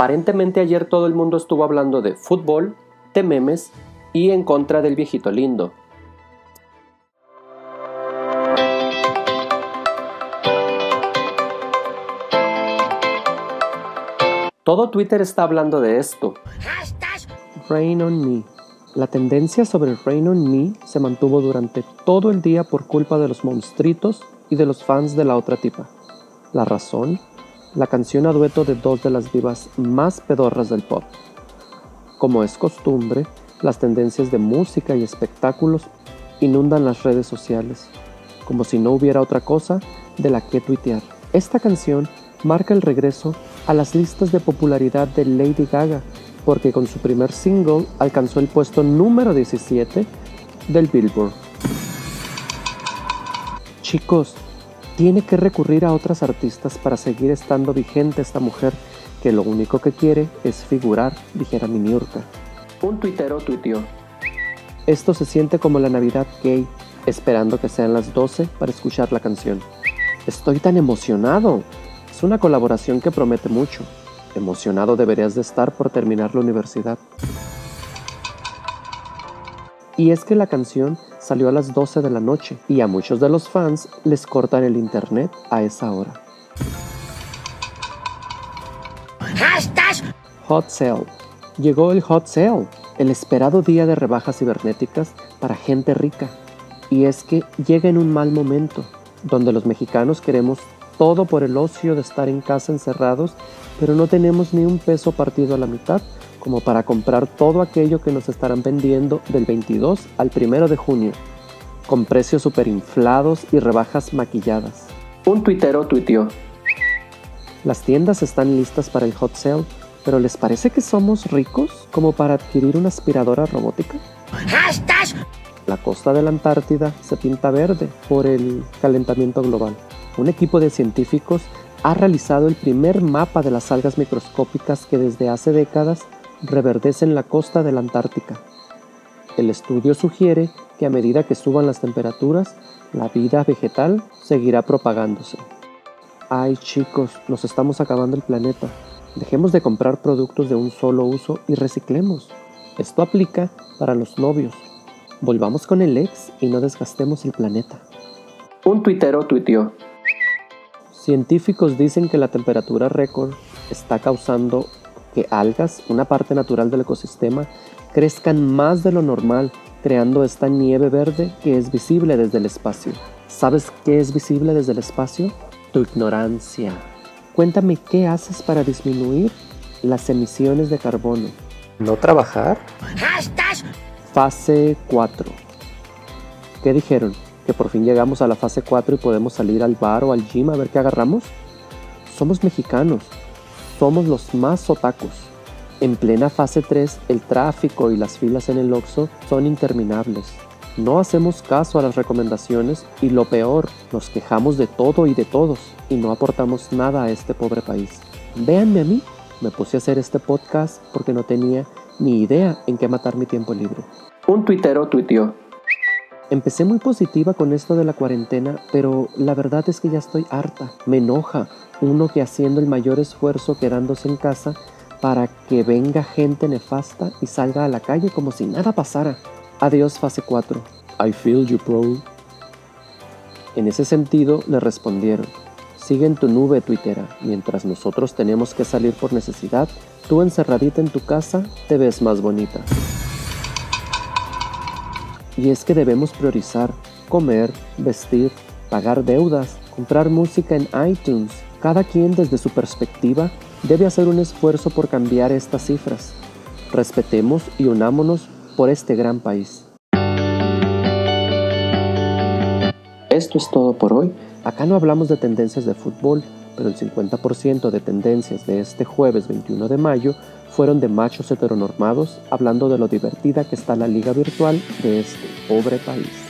Aparentemente ayer todo el mundo estuvo hablando de fútbol, de memes y en contra del viejito lindo. Todo Twitter está hablando de esto. Rain on Me. La tendencia sobre Rain on Me se mantuvo durante todo el día por culpa de los monstruitos y de los fans de la otra tipa. La razón, la canción a dueto de dos de las divas más pedorras del pop. Como es costumbre, las tendencias de música y espectáculos inundan las redes sociales, como si no hubiera otra cosa de la que tuitear. Esta canción marca el regreso a las listas de popularidad de Lady Gaga, porque con su primer single alcanzó el puesto número 17 del Billboard. Chicos, tiene que recurrir a otras artistas para seguir estando vigente esta mujer que lo único que quiere es figurar, dijera Miniurka. Un tuitero tuiteó. Esto se siente como la Navidad gay, esperando que sean las 12 para escuchar la canción. Estoy tan emocionado. Es una colaboración que promete mucho. Emocionado deberías de estar por terminar la universidad. Y es que la canción salió a las 12 de la noche y a muchos de los fans les cortan el internet a esa hora. Hot Sale. Llegó el Hot Sale, el esperado día de rebajas cibernéticas para gente rica. Y es que llega en un mal momento, donde los mexicanos queremos todo por el ocio de estar en casa encerrados, pero no tenemos ni un peso partido a la mitad como para comprar todo aquello que nos estarán vendiendo del 22 al 1 de junio, con precios superinflados y rebajas maquilladas. Un tuitero tuiteó. Las tiendas están listas para el hot sale, pero ¿les parece que somos ricos como para adquirir una aspiradora robótica? La costa de la Antártida se pinta verde por el calentamiento global. Un equipo de científicos ha realizado el primer mapa de las algas microscópicas que desde hace décadas reverdece en la costa de la Antártica. El estudio sugiere que a medida que suban las temperaturas, la vida vegetal seguirá propagándose. Ay chicos, nos estamos acabando el planeta. Dejemos de comprar productos de un solo uso y reciclemos. Esto aplica para los novios. Volvamos con el ex y no desgastemos el planeta. Un tuitero tuiteó. Científicos dicen que la temperatura récord está causando que algas, una parte natural del ecosistema, crezcan más de lo normal, creando esta nieve verde que es visible desde el espacio. ¿Sabes qué es visible desde el espacio? Tu ignorancia. Cuéntame qué haces para disminuir las emisiones de carbono. ¿No trabajar? Fase 4. ¿Qué dijeron? ¿Que por fin llegamos a la fase 4 y podemos salir al bar o al gym a ver qué agarramos? Somos mexicanos, somos los más otakus. En plena fase 3, el tráfico y las filas en el Oxxo son interminables. No hacemos caso a las recomendaciones y lo peor, nos quejamos de todo y de todos y no aportamos nada a este pobre país. Véanme a mí, me puse a hacer este podcast porque no tenía ni idea en qué matar mi tiempo libre. Un tuitero tuiteó. Empecé muy positiva con esto de la cuarentena, pero la verdad es que ya estoy harta. Me enoja, uno que haciendo el mayor esfuerzo quedándose en casa para que venga gente nefasta y salga a la calle como si nada pasara. Adiós fase 4. I feel you, bro. En ese sentido le respondieron, sigue en tu nube tuitera, mientras nosotros tenemos que salir por necesidad, tú encerradita en tu casa te ves más bonita. Y es que debemos priorizar comer, vestir, pagar deudas, comprar música en iTunes, cada quien desde su perspectiva debe hacer un esfuerzo por cambiar estas cifras. Respetemos y unámonos por este gran país. Esto es todo por hoy. Acá no hablamos de tendencias de fútbol, pero el 50% de tendencias de este jueves 21 de mayo fueron de machos heteronormados hablando de lo divertida que está la liga virtual de este pobre país.